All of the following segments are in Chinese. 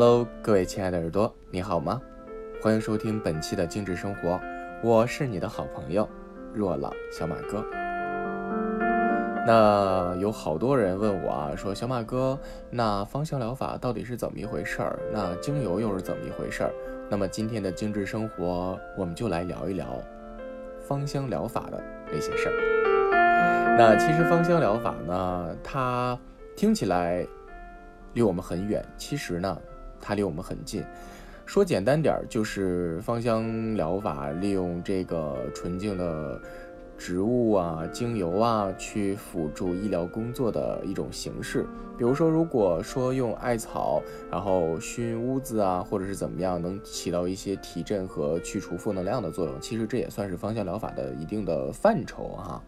Hello，各位亲爱的耳朵，你好吗？欢迎收听本期的精致生活，我是你的好朋友若朗小马哥。那有好多人问我啊，说小马哥，那芳香疗法到底是怎么一回事儿？那精油又是怎么一回事儿？那么今天的精致生活，我们就来聊一聊芳香疗法的那些事儿。那其实芳香疗法呢，它听起来离我们很远，其实呢。它离我们很近，说简单点儿，就是芳香疗法利用这个纯净的植物啊、精油啊，去辅助医疗工作的一种形式。比如说，如果说用艾草，然后熏屋子啊，或者是怎么样，能起到一些提振和去除负能量的作用，其实这也算是芳香疗法的一定的范畴哈。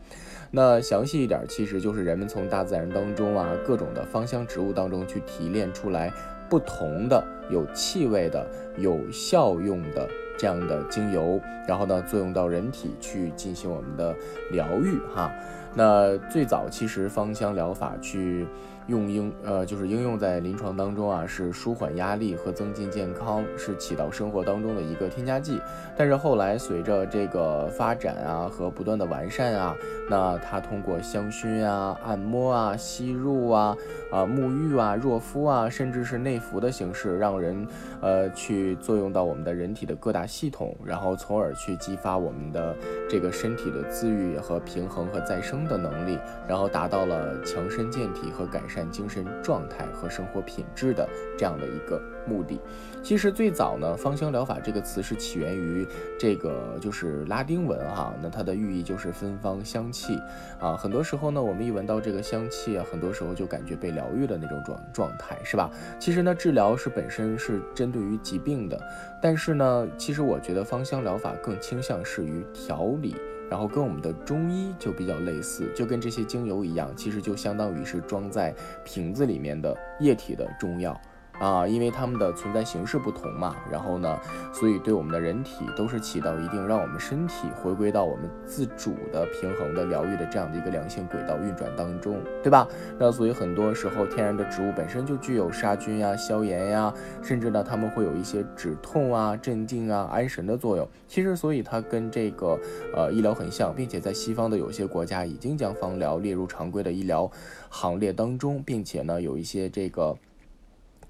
那详细一点，其实就是人们从大自然当中啊，各种的芳香植物当中去提炼出来。不同的有气味的、有效用的这样的精油，然后呢，作用到人体去进行我们的疗愈哈。那最早其实芳香疗法去。用应呃就是应用在临床当中啊，是舒缓压力和增进健康，是起到生活当中的一个添加剂。但是后来随着这个发展啊和不断的完善啊，那它通过香薰啊、按摩啊、吸入啊、啊沐浴啊、热敷啊，甚至是内服的形式，让人呃去作用到我们的人体的各大系统，然后从而去激发我们的这个身体的自愈和平衡和再生的能力，然后达到了强身健体和改善。精神状态和生活品质的这样的一个目的，其实最早呢，芳香疗法这个词是起源于这个就是拉丁文哈，那它的寓意就是芬芳香气啊。很多时候呢，我们一闻到这个香气啊，很多时候就感觉被疗愈的那种状状态，是吧？其实呢，治疗是本身是针对于疾病的，但是呢，其实我觉得芳香疗法更倾向是于调理。然后跟我们的中医就比较类似，就跟这些精油一样，其实就相当于是装在瓶子里面的液体的中药。啊，因为它们的存在形式不同嘛，然后呢，所以对我们的人体都是起到一定让我们身体回归到我们自主的平衡的疗愈的这样的一个良性轨道运转当中，对吧？那所以很多时候天然的植物本身就具有杀菌呀、消炎呀，甚至呢，它们会有一些止痛啊、镇静啊、安神的作用。其实，所以它跟这个呃医疗很像，并且在西方的有些国家已经将芳疗列入常规的医疗行列当中，并且呢，有一些这个。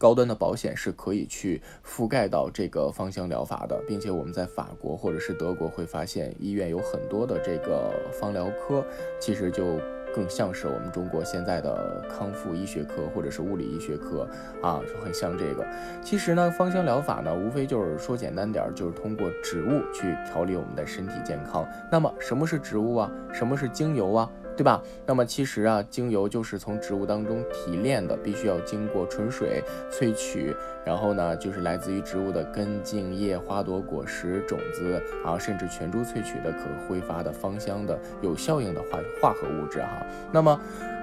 高端的保险是可以去覆盖到这个芳香疗法的，并且我们在法国或者是德国会发现医院有很多的这个芳疗科，其实就更像是我们中国现在的康复医学科或者是物理医学科啊，就很像这个。其实呢，芳香疗法呢，无非就是说简单点儿，就是通过植物去调理我们的身体健康。那么什么是植物啊？什么是精油啊？对吧？那么其实啊，精油就是从植物当中提炼的，必须要经过纯水萃取，然后呢，就是来自于植物的根、茎、叶、花朵、果实、种子啊，甚至全株萃取的可挥发的芳香的有效应的化化合物质哈。那么。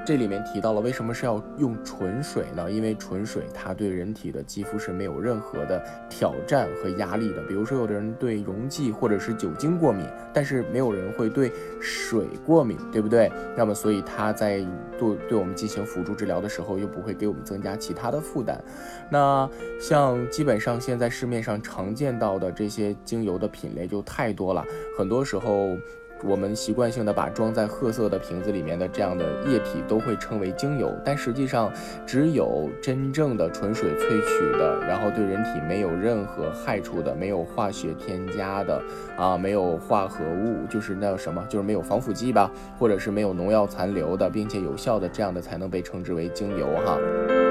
这里面提到了为什么是要用纯水呢？因为纯水它对人体的肌肤是没有任何的挑战和压力的。比如说，有的人对溶剂或者是酒精过敏，但是没有人会对水过敏，对不对？那么，所以它在对对我们进行辅助治疗的时候，又不会给我们增加其他的负担。那像基本上现在市面上常见到的这些精油的品类就太多了，很多时候。我们习惯性的把装在褐色的瓶子里面的这样的液体都会称为精油，但实际上只有真正的纯水萃取的，然后对人体没有任何害处的，没有化学添加的，啊，没有化合物，就是那什么，就是没有防腐剂吧，或者是没有农药残留的，并且有效的这样的才能被称之为精油哈。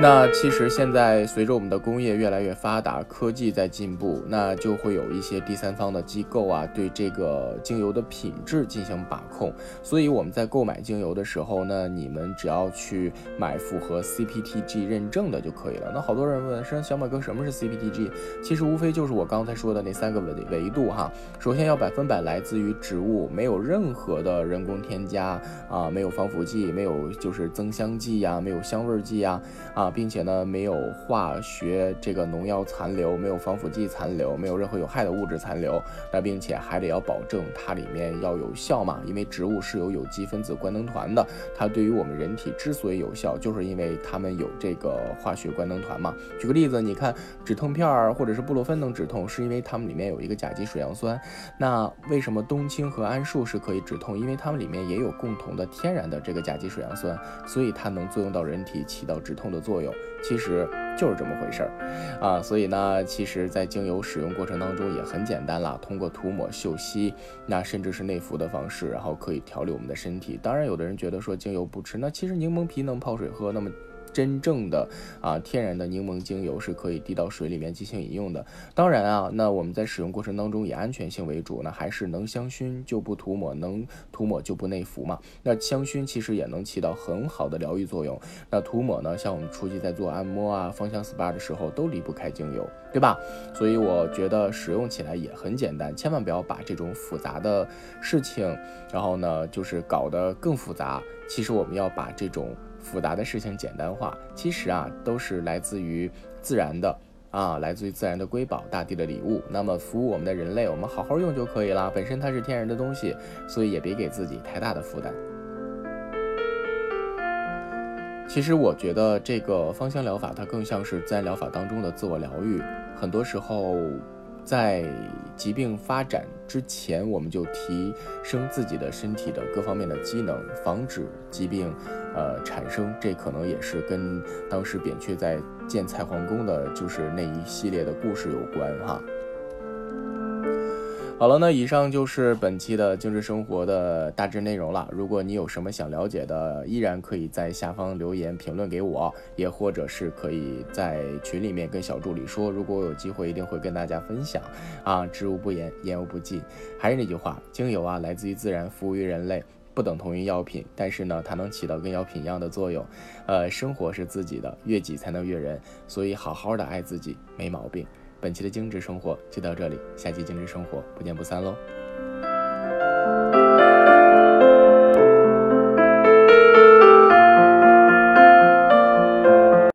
那其实现在随着我们的工业越来越发达，科技在进步，那就会有一些第三方的机构啊，对这个精油的品质进行把控。所以我们在购买精油的时候呢，你们只要去买符合 CPTG 认证的就可以了。那好多人问说，小马哥什么是 CPTG？其实无非就是我刚才说的那三个维维度哈。首先要百分百来自于植物，没有任何的人工添加啊，没有防腐剂，没有就是增香剂呀，没有香味剂呀啊。啊，并且呢没有化学这个农药残留，没有防腐剂残留，没有任何有害的物质残留。那并且还得要保证它里面要有效嘛，因为植物是有有机分子官能团的，它对于我们人体之所以有效，就是因为它们有这个化学官能团嘛。举个例子，你看止痛片儿或者是布洛芬能止痛，是因为它们里面有一个甲基水杨酸。那为什么冬青和桉树是可以止痛？因为它们里面也有共同的天然的这个甲基水杨酸，所以它能作用到人体，起到止痛的作用。作用其实就是这么回事儿啊。所以呢，其实，在精油使用过程当中也很简单啦，通过涂抹、嗅吸，那甚至是内服的方式，然后可以调理我们的身体。当然，有的人觉得说精油不吃，那其实柠檬皮能泡水喝，那么。真正的啊，天然的柠檬精油是可以滴到水里面进行饮用的。当然啊，那我们在使用过程当中以安全性为主，那还是能香薰就不涂抹，能涂抹就不内服嘛。那香薰其实也能起到很好的疗愈作用。那涂抹呢，像我们初级在做按摩啊、芳香 SPA 的时候都离不开精油，对吧？所以我觉得使用起来也很简单，千万不要把这种复杂的事情，然后呢，就是搞得更复杂。其实我们要把这种。复杂的事情简单化，其实啊都是来自于自然的啊，来自于自然的瑰宝，大地的礼物。那么服务我们的人类，我们好好用就可以了。本身它是天然的东西，所以也别给自己太大的负担。其实我觉得这个芳香疗法，它更像是自然疗法当中的自我疗愈。很多时候。在疾病发展之前，我们就提升自己的身体的各方面的机能，防止疾病，呃产生。这可能也是跟当时扁鹊在建蔡桓公的，就是那一系列的故事有关哈。好了，那以上就是本期的精致生活的大致内容了。如果你有什么想了解的，依然可以在下方留言评论给我，也或者是可以在群里面跟小助理说。如果我有机会，一定会跟大家分享。啊，知无不言，言无不尽。还是那句话，精油啊，来自于自然，服务于人类，不等同于药品，但是呢，它能起到跟药品一样的作用。呃，生活是自己的，悦己才能悦人，所以好好的爱自己，没毛病。本期的精致生活就到这里，下期精致生活不见不散喽。